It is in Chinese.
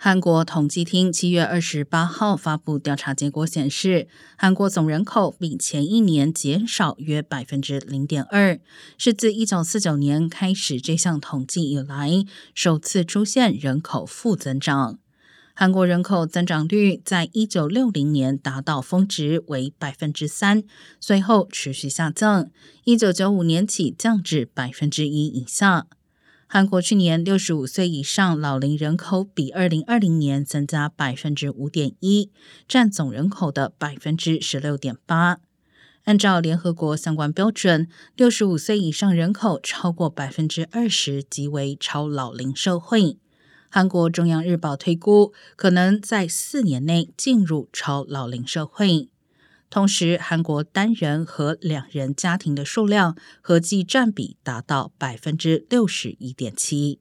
韩国统计厅七月二十八号发布调查结果显示，韩国总人口比前一年减少约百分之零点二，是自一九四九年开始这项统计以来首次出现人口负增长。韩国人口增长率在一九六零年达到峰值为百分之三，随后持续下降，一九九五年起降至百分之一以下。韩国去年六十五岁以上老龄人口比二零二零年增加百分之五点一，占总人口的百分之十六点八。按照联合国相关标准，六十五岁以上人口超过百分之二十即为超老龄社会。韩国中央日报推估，可能在四年内进入超老龄社会。同时，韩国单人和两人家庭的数量合计占比达到百分之六十一点七。